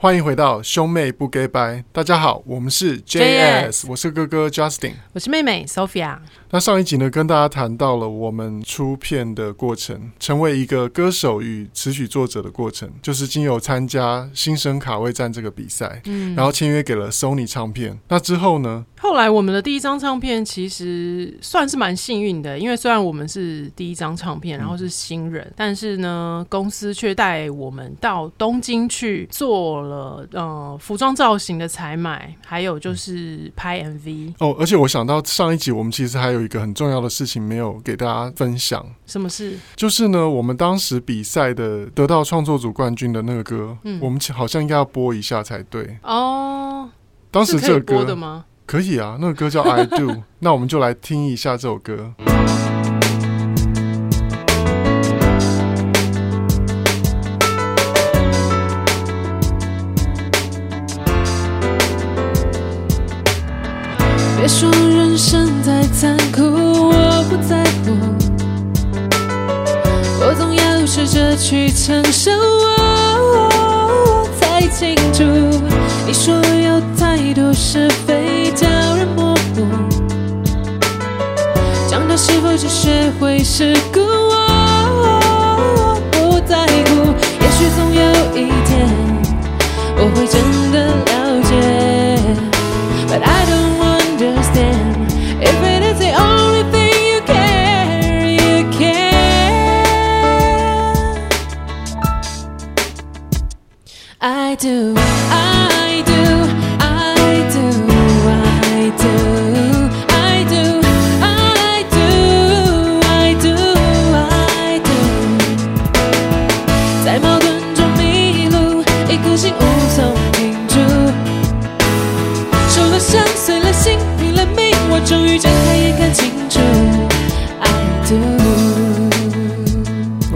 欢迎回到兄妹不给掰。大家好，我们是 JS，我是哥哥 Justin，我是妹妹 Sophia。那上一集呢，跟大家谈到了我们出片的过程，成为一个歌手与词曲作者的过程，就是经由参加新生卡位战这个比赛，嗯，然后签约给了 Sony 唱片。那之后呢？后来我们的第一张唱片其实算是蛮幸运的，因为虽然我们是第一张唱片，然后是新人，嗯、但是呢，公司却带我们到东京去做了呃服装造型的采买，还有就是拍 MV。哦，而且我想到上一集我们其实还有。有一个很重要的事情没有给大家分享，什么事？就是呢，我们当时比赛的得到创作组冠军的那个歌，嗯，我们好像应该要播一下才对哦。当时这个歌可以播的吗？可以啊，那个歌叫 I Do，那我们就来听一下这首歌。别说去承受，我才清楚。你说有太多是非叫人模糊，长大是否就学会世故，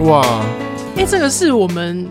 哇，哎，这个是我们。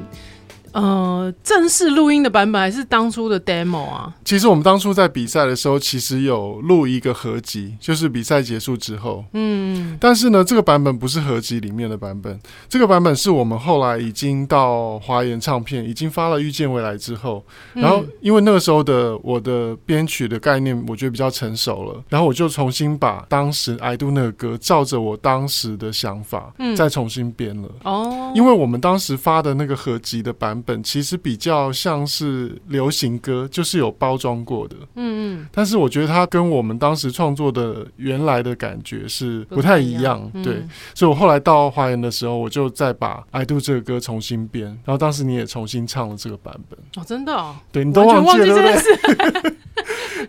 呃正式录音的版本，还是当初的 demo 啊？其实我们当初在比赛的时候，其实有录一个合集，就是比赛结束之后。嗯，但是呢，这个版本不是合集里面的版本，这个版本是我们后来已经到华研唱片，已经发了《遇见未来》之后，然后因为那个时候的我的编曲的概念，我觉得比较成熟了，然后我就重新把当时 I Do 那个歌，照着我当时的想法，嗯，再重新编了。哦，因为我们当时发的那个合集的版本，其实比较像是流行歌，就是有包。装过的，嗯嗯，但是我觉得它跟我们当时创作的原来的感觉是不太一样，对，嗯、所以我后来到华研的时候，我就再把《I Do》这个歌重新编，然后当时你也重新唱了这个版本，哦，真的，哦，对，你都忘记了，对不对？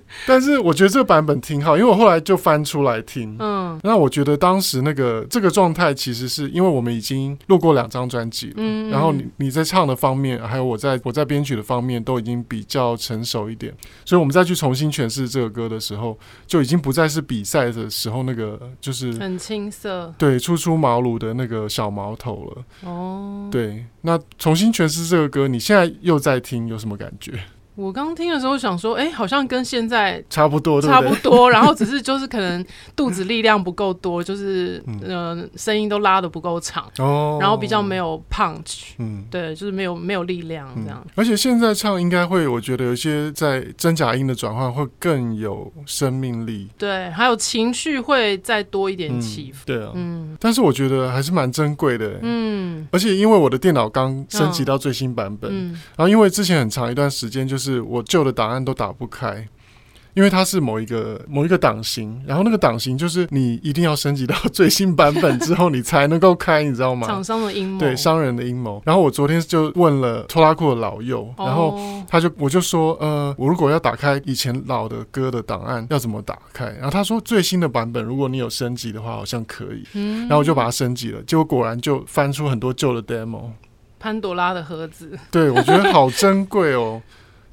但是我觉得这个版本挺好，因为我后来就翻出来听，嗯，那我觉得当时那个这个状态，其实是因为我们已经录过两张专辑了，嗯，然后你你在唱的方面，还有我在我在编曲的方面，都已经比较成熟一点，所以我们再去重新诠释这个歌的时候，就已经不再是比赛的时候那个就是很青涩，对，初出茅庐的那个小毛头了，哦，对，那重新诠释这个歌，你现在又在听，有什么感觉？我刚听的时候想说，哎、欸，好像跟现在差不多，差不多。然后只是就是可能肚子力量不够多，就是呃声音都拉的不够长，哦，然后比较没有 punch，嗯，对，就是没有没有力量这样、嗯。而且现在唱应该会，我觉得有些在真假音的转换会更有生命力，对，还有情绪会再多一点起伏，嗯、对啊，嗯。但是我觉得还是蛮珍贵的，嗯。而且因为我的电脑刚升级到最新版本，嗯，然后因为之前很长一段时间就是。是我旧的档案都打不开，因为它是某一个某一个档型，然后那个档型就是你一定要升级到最新版本之后，你才能够开，你知道吗？厂商的阴谋，对，商人的阴谋。然后我昨天就问了拖拉库的老右，然后他就我就说，呃，我如果要打开以前老的歌的档案，要怎么打开？然后他说最新的版本，如果你有升级的话，好像可以。嗯，然后我就把它升级了，结果果然就翻出很多旧的 demo，潘朵拉的盒子。对，我觉得好珍贵哦。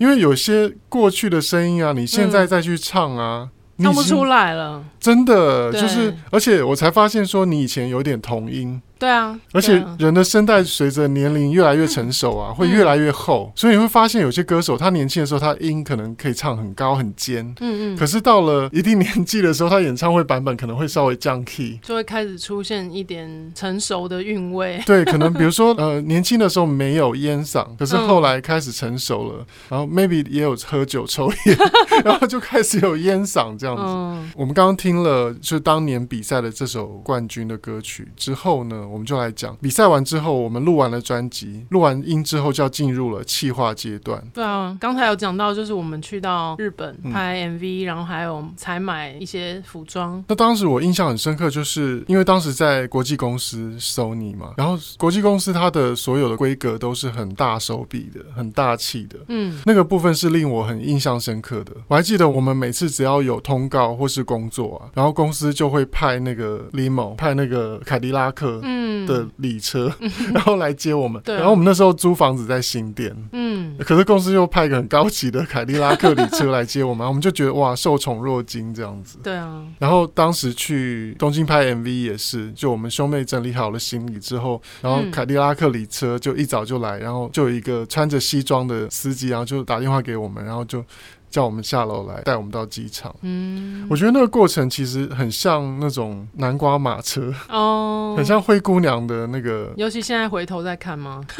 因为有些过去的声音啊，你现在再去唱啊，唱不出来了。真的就是，而且我才发现说，你以前有点童音，对啊，而且人的声带随着年龄越来越成熟啊，会越来越厚，所以你会发现有些歌手他年轻的时候他音可能可以唱很高很尖，嗯嗯，可是到了一定年纪的时候，他演唱会版本可能会稍微降 key，就会开始出现一点成熟的韵味。对，可能比如说呃年轻的时候没有烟嗓，可是后来开始成熟了，然后 maybe 也有喝酒抽烟，然后就开始有烟嗓这样子。我们刚刚听了就是当年比赛的这首冠军的歌曲之后呢，我们就来讲比赛完之后，我们录完了专辑，录完音之后就要进入了企划阶段。对啊，刚才有讲到，就是我们去到日本拍 MV，然后还有采买一些服装。那当时我印象很深刻，就是因为当时在国际公司 Sony 嘛，然后国际公司它的所有的规格都是很大手笔的、很大气的。嗯，那个部分是令我很印象深刻的。我还记得我们每次只要有通告或是工作啊，然后公司就会派那个 limo，派那个凯迪拉克的礼车，嗯、然后来接我们。然后我们那时候租房子在新店，嗯，可是公司又派一个很高级的凯迪拉克礼车来接我们，我们就觉得哇，受宠若惊这样子。对啊。然后当时去东京拍 MV 也是，就我们兄妹整理好了行李之后，然后凯迪拉克礼车就一早就来，然后就有一个穿着西装的司机，然后就打电话给我们，然后就。叫我们下楼来带我们到机场。嗯，我觉得那个过程其实很像那种南瓜马车哦，很像灰姑娘的那个。尤其现在回头再看吗？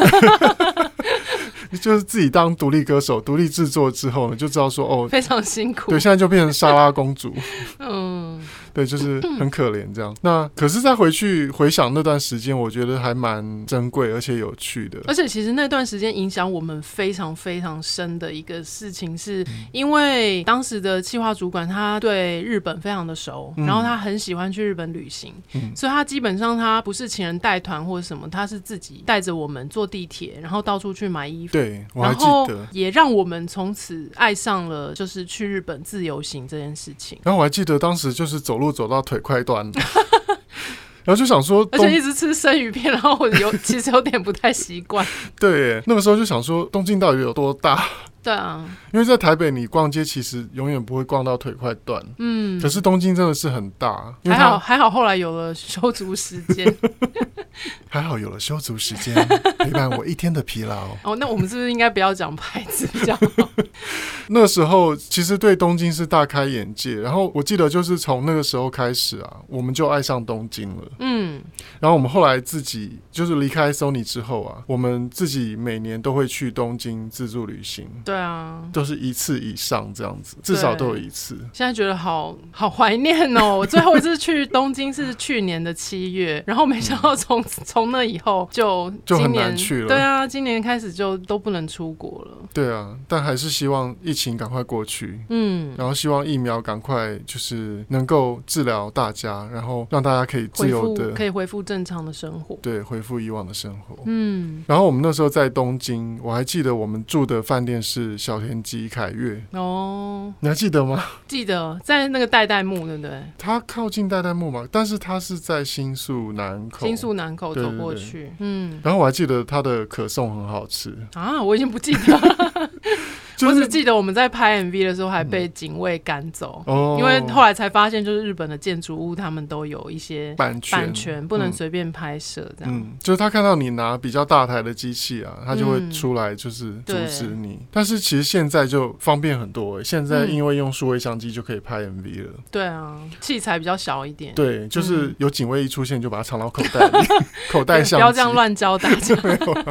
就是自己当独立歌手、独立制作之后呢，就知道说哦，非常辛苦。对，现在就变成莎拉公主。嗯。对，就是很可怜这样。那可是再回去回想那段时间，我觉得还蛮珍贵而且有趣的。而且其实那段时间影响我们非常非常深的一个事情，是因为当时的企划主管他对日本非常的熟，然后他很喜欢去日本旅行，所以他基本上他不是请人带团或者什么，他是自己带着我们坐地铁，然后到处去买衣服。对，我还记得，也让我们从此爱上了就是去日本自由行这件事情。然后我还记得当时就是走。路走到腿快断了，然后就想说，而且一直吃生鱼片，然后我有其实有点不太习惯。对，那个时候就想说，东京到底有多大？对啊，因为在台北你逛街其实永远不会逛到腿快断。嗯，可是东京真的是很大。还好还好，后来有了休足时间。还好有了休足时间 陪伴我一天的疲劳。哦，那我们是不是应该不要讲牌子比较好？那时候其实对东京是大开眼界，然后我记得就是从那个时候开始啊，我们就爱上东京了。嗯，然后我们后来自己就是离开 Sony 之后啊，我们自己每年都会去东京自助旅行。对啊，都是一次以上这样子，至少都有一次。现在觉得好好怀念哦！我最后一次去东京是去年的七月，然后没想到从从那以后就就很难去了。对啊，今年开始就都不能出国了。对啊，但还是希望疫情赶快过去。嗯，然后希望疫苗赶快就是能够治疗大家，然后让大家可以自由的可以恢复正常的生活。对，恢复以往的生活。嗯，然后我们那时候在东京，我还记得我们住的饭店是。是小田急凯越哦，你还记得吗？记得在那个代代木，对不对？它靠近代代木嘛，但是它是在新宿南口，新宿南口走过去，嗯。然后我还记得它的可颂很好吃啊，我已经不记得了。我只记得我们在拍 MV 的时候还被警卫赶走，嗯，因为后来才发现，就是日本的建筑物他们都有一些版权，版权不能随便拍摄这样，嗯。就是他看到你拿比较大台的机器啊，他就会出来就是阻止你。嗯，但是其实现在就方便很多，欸，现在因为用数位相机就可以拍 MV 了。对啊，器材比较小一点。对，就是有警卫一出现就把它藏到口袋里，嗯，口袋相机。不要这样乱教大家。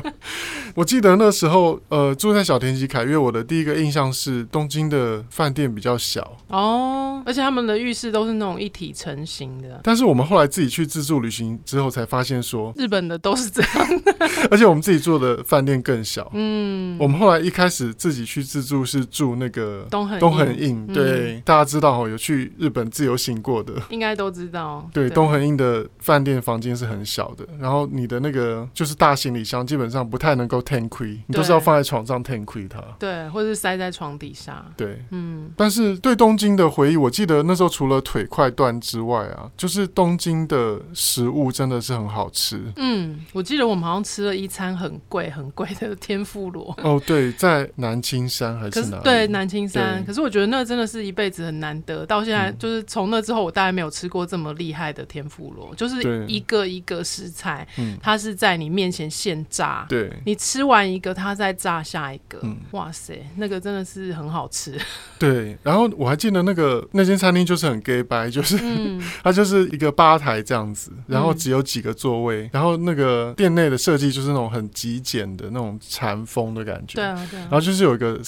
我记得那时候，呃，住在小田急凯悦，我的第一个印象是东京的饭店比较小哦，而且他们的浴室都是那种一体成型的。但是我们后来自己去自助旅行之后，才发现说日本的都是这样的，而且我们自己住的饭店更小。嗯，我们后来一开始自己去自助是住那个东横东横硬，对，嗯、大家知道哦，有去日本自由行过的，应该都知道。对，对东横硬的饭店房间是很小的，然后你的那个就是大行李箱基本上不太能够 ten 亏，你都是要放在床上 ten 亏它。对，或者。就是塞在床底下。对，嗯，但是对东京的回忆，我记得那时候除了腿快断之外啊，就是东京的食物真的是很好吃。嗯，我记得我们好像吃了一餐很贵很贵的天妇罗。哦，对，在南青山还是哪里？对，南青山。可是我觉得那真的是一辈子很难得，到现在就是从那之后，我大概没有吃过这么厉害的天妇罗，就是一个一个食材，嗯，它是在你面前现炸，对，你吃完一个，它再炸下一个，嗯。哇塞，那个真的是很好吃。对。然后我还记得那个那间餐厅就是很 gay 白，就是、嗯、它就是一个吧台这样子，然后只有几个座位，嗯、然后那个店内的设计就是那种很极简的那种禅风的感觉，对啊对啊。然后就是有一个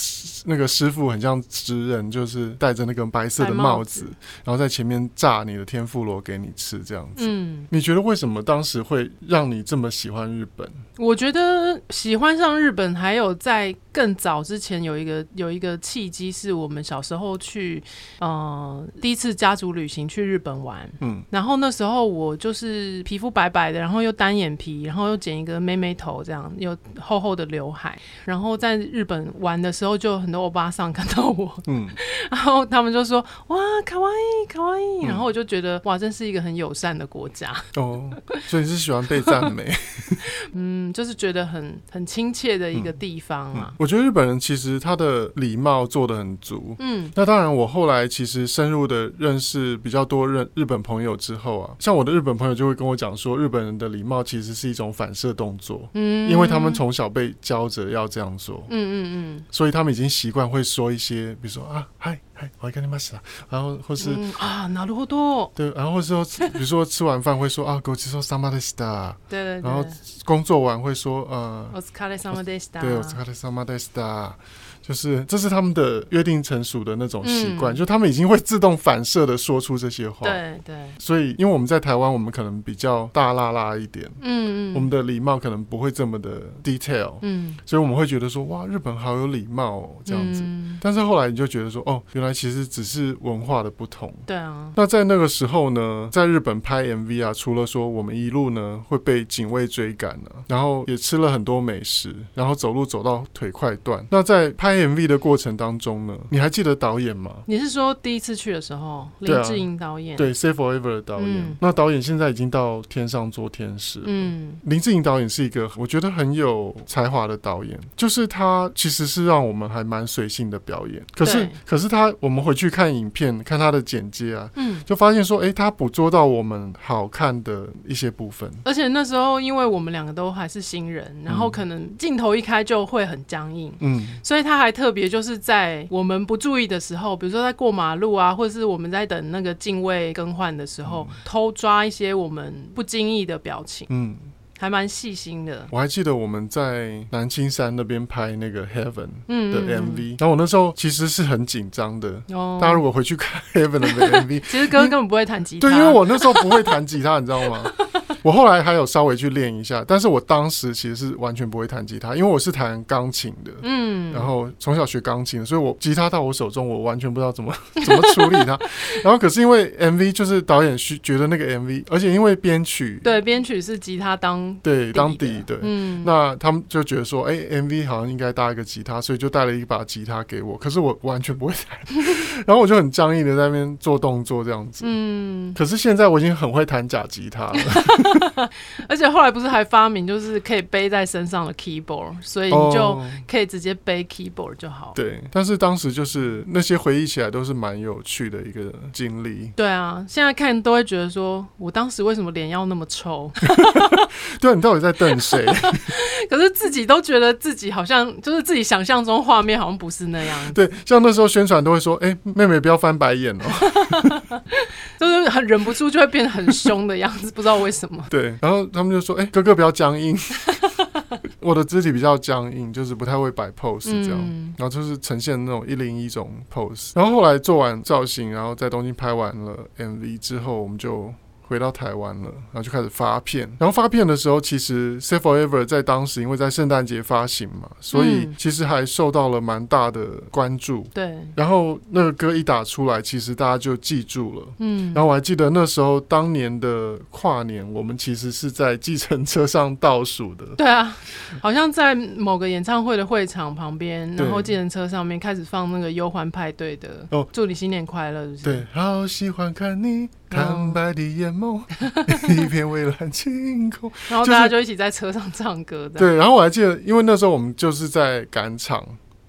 那个师傅很像职人，就是戴着那个白色的帽子，帽子然后在前面炸你的天妇罗给你吃这样子。嗯，你觉得为什么当时会让你这么喜欢日本？我觉得喜欢上日本还有在更早之前有一个有一个契机，是我们小时候去呃第一次家族旅行去日本玩，嗯，然后那时候我就是皮肤白白的，然后又单眼皮，然后又剪一个妹妹头，这样又厚厚的刘海，然后在日本玩的时候，就很多欧巴桑看到我，嗯，然后他们就说哇卡哇伊卡哇伊，然后我就觉得哇真是一个很友善的国家。哦，所以你是喜欢被赞美，嗯。就是觉得很很亲切的一个地方啊、嗯。嗯。我觉得日本人其实他的礼貌做得很足。嗯，那当然，我后来其实深入的认识比较多日日本朋友之后啊，像我的日本朋友就会跟我讲说，日本人的礼貌其实是一种反射动作。嗯，因为他们从小被教着要这样做。嗯嗯嗯，所以他们已经习惯会说一些，比如说啊，嗨。我还跟你妈死了，然后或是、嗯、啊，なるほど，对，然后或是说，比如说吃完饭会说啊，ごちそうさまでした，对对对，然后工作完会说呃，お疲れ様でした，对，お疲れ様でした。 就是这是他们的约定成熟的那种习惯，嗯、就他们已经会自动反射的说出这些话。对对。所以，因为我们在台湾，我们可能比较大剌剌一点，嗯嗯，我们的礼貌可能不会这么的 detail，嗯，所以我们会觉得说，哇，日本好有礼貌哦，这样子。嗯、但是后来你就觉得说，哦，原来其实只是文化的不同。对啊。那在那个时候呢，在日本拍 MV 啊，除了说我们一路呢会被警卫追赶呢、啊，然后也吃了很多美食，然后走路走到腿快断。那在拍 MV 的过程当中呢，你还记得导演吗？你是说第一次去的时候，林志颖导演？对，啊，对，《Stay Forever》的导演。嗯，那导演现在已经到天上做天使。嗯，林志颖导演是一个我觉得很有才华的导演，就是他其实是让我们还蛮随性的表演。可是，可是他我们回去看影片，看他的剪接啊，嗯，就发现说，哎，欸，他捕捉到我们好看的一些部分。而且那时候，因为我们两个都还是新人，然后可能镜头一开就会很僵硬，嗯，所以他还特别。就是在我们不注意的时候，比如说在过马路啊，或者是我们在等那个镜位更换的时候，嗯、偷抓一些我们不经意的表情，嗯，还蛮细心的。我还记得我们在南青山那边拍那个 Heaven 的 MV，然后我那时候其实是很紧张的。哦，大家如果回去看 Heaven 的 MV，其实哥根本不会弹吉他。对，因为我那时候不会弹吉他，你知道吗？我后来还有稍微去练一下，但是我当时其实是完全不会弹吉他，因为我是弹钢琴的，嗯，然后从小学钢琴，所以我吉他到我手中，我完全不知道怎么 怎么处理它。然后可是因为 MV 就是导演需觉得那个 MV，而且因为编曲，对，编曲是吉他当对当底对，嗯，那他们就觉得说，哎，MV 好像应该搭一个吉他，所以就带了一把吉他给我，可是我完全不会弹，然后我就很僵硬的在那边做动作这样子，嗯，可是现在我已经很会弹假吉他了。而且后来不是还发明就是可以背在身上的 keyboard，所以你就可以直接背 keyboard 就好。对，但是当时就是那些回忆起来都是蛮有趣的一个经历。对啊，现在看都会觉得说，我当时为什么脸要那么臭？对啊，你到底在瞪谁？可是自己都觉得自己好像就是自己想象中画面好像不是那样。对，像那时候宣传都会说，哎、欸，妹妹不要翻白眼哦，就是很忍不住就会变得很凶的样子，不知道为什么。对，然后他们就说：“哎、欸，哥哥不要僵硬。”我的肢体比较僵硬，就是不太会摆 pose 这样，嗯、然后就是呈现那种一零一种 pose。然后后来做完造型，然后在东京拍完了 MV 之后，我们就回到台湾了，然后就开始发片。然后发片的时候，其实《Say Forever》在当时因为在圣诞节发行嘛，所以其实还受到了蛮大的关注。对。然后那个歌一打出来，其实大家就记住了。嗯。然后我还记得那时候当年的跨年，我们其实是在计程车上倒数的。对啊，好像在某个演唱会的会场旁边，然后计程车上面开始放那个忧欢派对的哦，祝你新年快乐，是不是？对，好喜欢看你。坦白的眼眸，一片蔚蓝晴空，然后大家就一起在车上唱歌的。对，然后我还记得，因为那时候我们就是在赶场，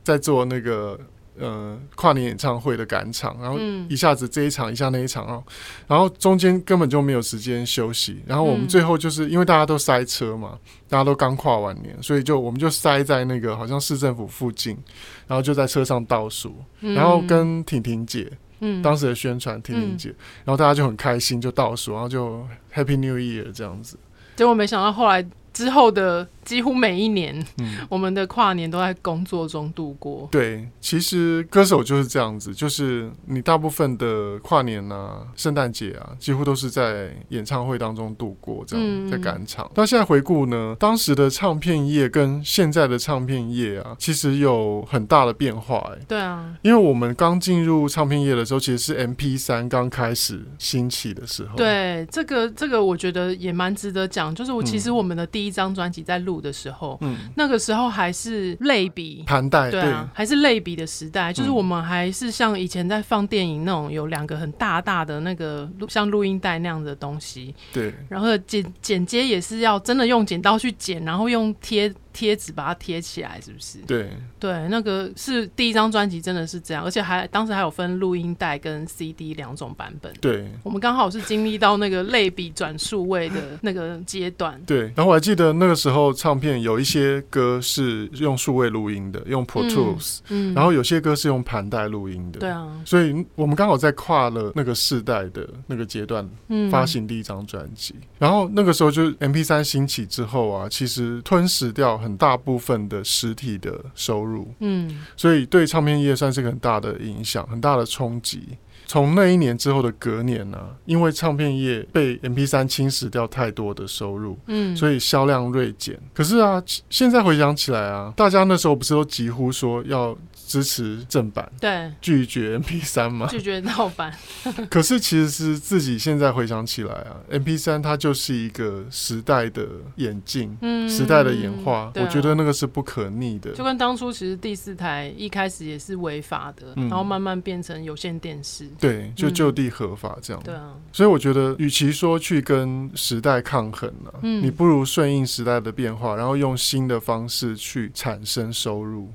在做那个呃跨年演唱会的赶场，然后一下子这一场，一下那一场哦，然后中间根本就没有时间休息。然后我们最后就是因为大家都塞车嘛，大家都刚跨完年，所以就我们就塞在那个好像市政府附近，然后就在车上倒数，然后跟婷婷姐。嗯，当时的宣传听听姐，然后大家就很开心，就倒数，然后就 Happy New Year 这样子。结果没想到后来。之后的几乎每一年，嗯，我们的跨年都在工作中度过。对，其实歌手就是这样子，就是你大部分的跨年啊、圣诞节啊，几乎都是在演唱会当中度过，这样在赶场。那、嗯、现在回顾呢，当时的唱片业跟现在的唱片业啊，其实有很大的变化、欸。哎，对啊，因为我们刚进入唱片业的时候，其实是 MP3 刚开始兴起的时候。对，这个这个我觉得也蛮值得讲，就是我其实我们的。第一张专辑在录的时候，嗯，那个时候还是类比盘带，对啊，对。还是类比的时代，就是我们还是像以前在放电影那种，有两个很大大的那个录像录音带那样的东西，对，然后剪剪接也是要真的用剪刀去剪，然后用贴。贴纸把它贴起来，是不是？对对，那个是第一张专辑，真的是这样，而且还当时还有分录音带跟 CD 两种版本。对，我们刚好是经历到那个类比转数位的那个阶段。对，然后我还记得那个时候唱片有一些歌是用数位录音的，用 Pro Tools，嗯，嗯，然后有些歌是用盘带录音的。对啊，所以我们刚好在跨了那个世代的那个阶段，发行第一张专辑。然后那个时候就是 MP 三兴起之后啊，其实吞噬掉。很大部分的实体的收入，嗯，所以对唱片业算是个很大的影响，很大的冲击。从那一年之后的隔年呢、啊，因为唱片业被 MP 三侵蚀掉太多的收入，嗯，所以销量锐减。可是啊，现在回想起来啊，大家那时候不是都几乎说要。支持正版，对，拒绝 MP 三嘛，拒绝盗版。可是其实是自己现在回想起来啊，MP 三它就是一个时代的演进，嗯，时代的演化，啊，我觉得那个是不可逆的。就跟当初其实第四台一开始也是违法的，嗯，然后慢慢变成有线电视，对，就就地合法这样。对啊，所以我觉得，与其说去跟时代抗衡呢，啊，嗯，你不如顺应时代的变化，然后用新的方式去产生收入。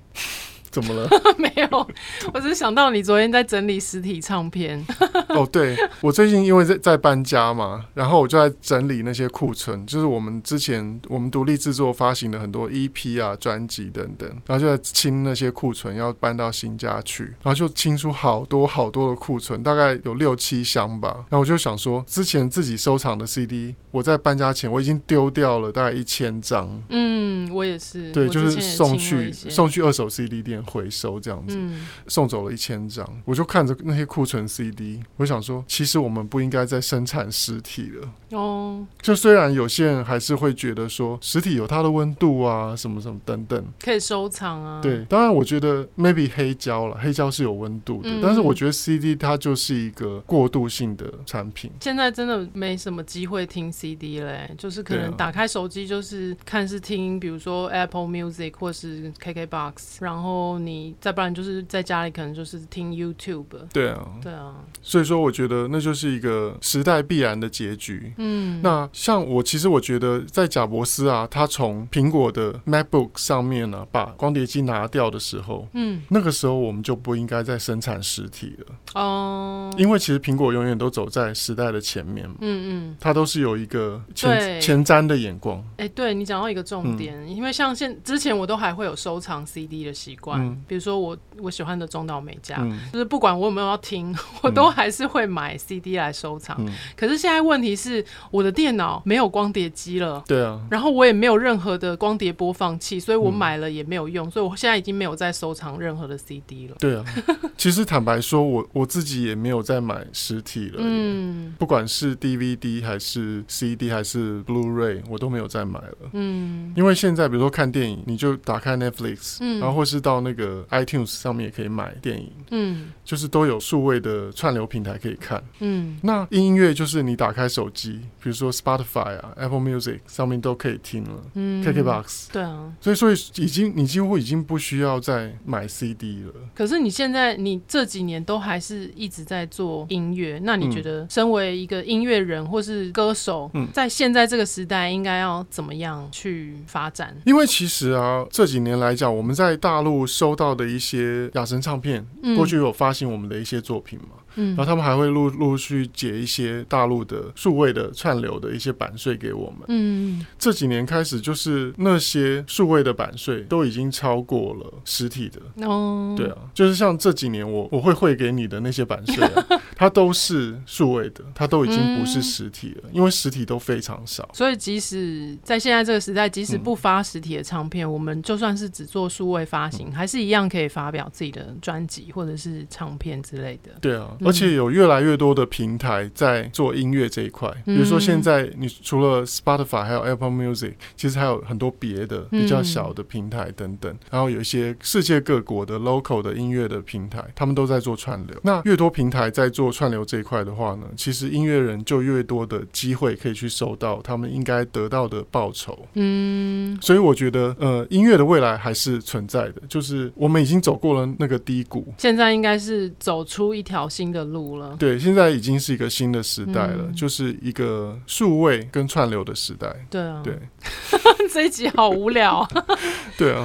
怎么了？没有，我只是想到你昨天在整理实体唱片。哦，对，我最近因为在在搬家嘛，然后我就在整理那些库存，就是我们之前我们独立制作发行的很多 EP 啊、专辑等等，然后就在清那些库存，要搬到新家去，然后就清出好多好多的库存，大概有六七箱吧。然后我就想说，之前自己收藏的 CD，我在搬家前我已经丢掉了大概一千张。嗯，我也是。对，就是送去送去二手 CD 店。回收这样子，嗯、送走了一千张，我就看着那些库存 CD，我想说，其实我们不应该再生产实体了。哦，就虽然有些人还是会觉得说，实体有它的温度啊，什么什么等等，可以收藏啊。对，当然我觉得 maybe 黑胶了，黑胶是有温度的，嗯、但是我觉得 CD 它就是一个过渡性的产品。现在真的没什么机会听 CD 嘞，就是可能打开手机就是看是听，比如说 Apple Music 或是 KKBox，然后。你再不然就是在家里，可能就是听 YouTube。对啊，对啊。所以说，我觉得那就是一个时代必然的结局。嗯，那像我，其实我觉得在贾伯斯啊，他从苹果的 MacBook 上面呢、啊，把光碟机拿掉的时候，嗯，那个时候我们就不应该再生产实体了。哦，因为其实苹果永远都走在时代的前面。嗯嗯，它都是有一个前前瞻的眼光。哎、欸，对你讲到一个重点，嗯、因为像现之前我都还会有收藏 CD 的习惯。换，嗯比如说我我喜欢的中岛美嘉，嗯就是不管我有没有要听，我都还是会买 CD 来收藏。嗯，可是现在问题是，我的电脑没有光碟机了。对啊，然后我也没有任何的光碟播放器，所以我买了也没有用，所以我现在已经没有在收藏任何的 CD 了。对啊。其实坦白说，我我自己也没有在买实体了。嗯不管是 DVD 还是 CD 还是 Blu-ray，我都没有再买了。嗯因为现在比如说看电影，你就打开 Netflix，、嗯然后或是到那个 iTunes 上面也可以买电影，嗯就是都有数位的串流平台可以看。嗯那音乐就是你打开手机，比如说 Spotify 啊、Apple Music 上面都可以听了、嗯 KKBox，对啊。所以所以已经你几乎已经不需要再买 CD 了。可是你现在你这几年都还是一直在做音乐，那你觉得身为一个音乐人或是歌手，嗯在现在这个时代应该要怎么样去发展？因为其实啊，这几年来讲，我们在大陆收到的一些雅神唱片，嗯过去有发行我们的一些作品嘛，嗯然后他们还会陆陆续解一些大陆的数位的串流的一些版税给我们。嗯这几年开始，就是那些数位的版税都已经超过了实体的。哦，对啊，就是像这几年我我会汇给你的那些版税啊，它都是数位的，它都已经不是实体了，因为实体都非常少。所以即使在现在这个时代，即使嗯不发实体的唱片，我们就算是只做数位发行，还是一样可以发表自己的专辑或者是唱片之类的。对啊，嗯而且有越来越多的平台在做音乐这一块，比如说现在你除了 Spotify 还有 Apple Music，其实还有很多别的比较小的平台等等，然后有一些世界各国的 local 的音乐的平台，他们都在做串流。那越多平台在做串流这一块的话呢，其实音乐人就越多的机会可以去收到他们应该得到的报酬。嗯所以我觉得，呃，音乐的未来还是存在的，就是我们已经走过了那个低谷。现在应该是走出一条新的路了。对，现在已经是一个新的时代了，嗯就是一个数位跟串流的时代。对啊，对，这一集好无聊啊。对啊。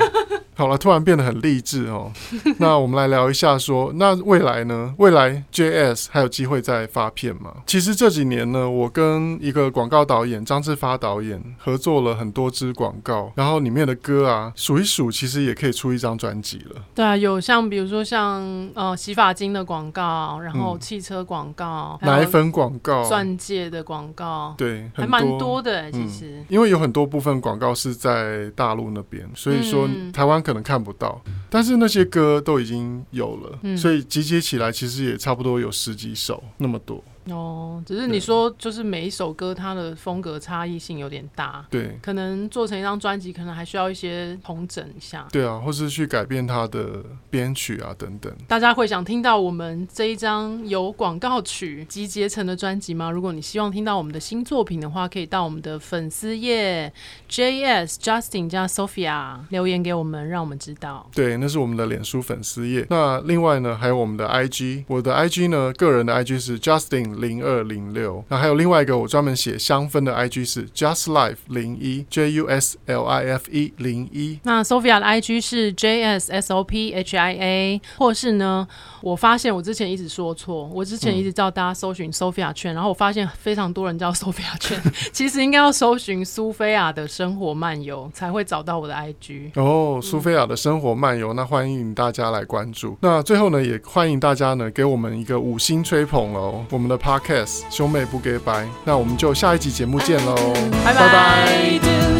好了，突然变得很励志哦。那我们来聊一下说，那未来呢？未来 JS 还有机会再发片吗？其实这几年呢，我跟一个广告导演张志发导演合作了很多支广告，然后里面的歌啊，数一数，其实也可以出一张专辑了。对啊，有像比如说像呃洗发精的广告，然后嗯汽车广告，奶粉广告，钻戒的广告，对，还蛮多的、欸。其嗯实，因为有很多部分广告是在大陆那边，所以说嗯台湾可能看不到，但是那些歌都已经有了，嗯所以集结起来其实也差不多有十几首那么多。哦，只是你说就是每一首歌它的风格差异性有点大，对可能做成一张专辑，可能还需要一些统整一下。对啊，或是去改变它的编曲啊等等。大家会想听到我们这一张由广告曲集结成的专辑吗？如果你希望听到我们的新作品的话，可以到我们的粉丝页 JS Justin 加 Sophia 留言给我们，让我们知道。对，那是我们的脸书粉丝页。那另外呢，还有我们的 IG，我的 IG 呢，个人的 IG 是 Justin 零二零六。那还有另外一个我专门写香氛的 IG 是 Just Life 零一 J U S L I F E 零一。那 Sophia 的 IG 是 JS S O P H I A，或是呢，我发现我之前一直说错，我之前一直叫大家搜寻 Sophia 圈，然后我发现非常多人叫 Sophia 圈，其实应该要搜寻苏菲亚的生活漫游才会找到我的 IG。哦，苏菲亚的生活漫游，那欢迎大家来关注。那最后呢，也欢迎大家呢给我们一个五星吹捧哦，我们的 Podcast 兄妹不给白。那我们就下一集节目见喽，拜拜。拜拜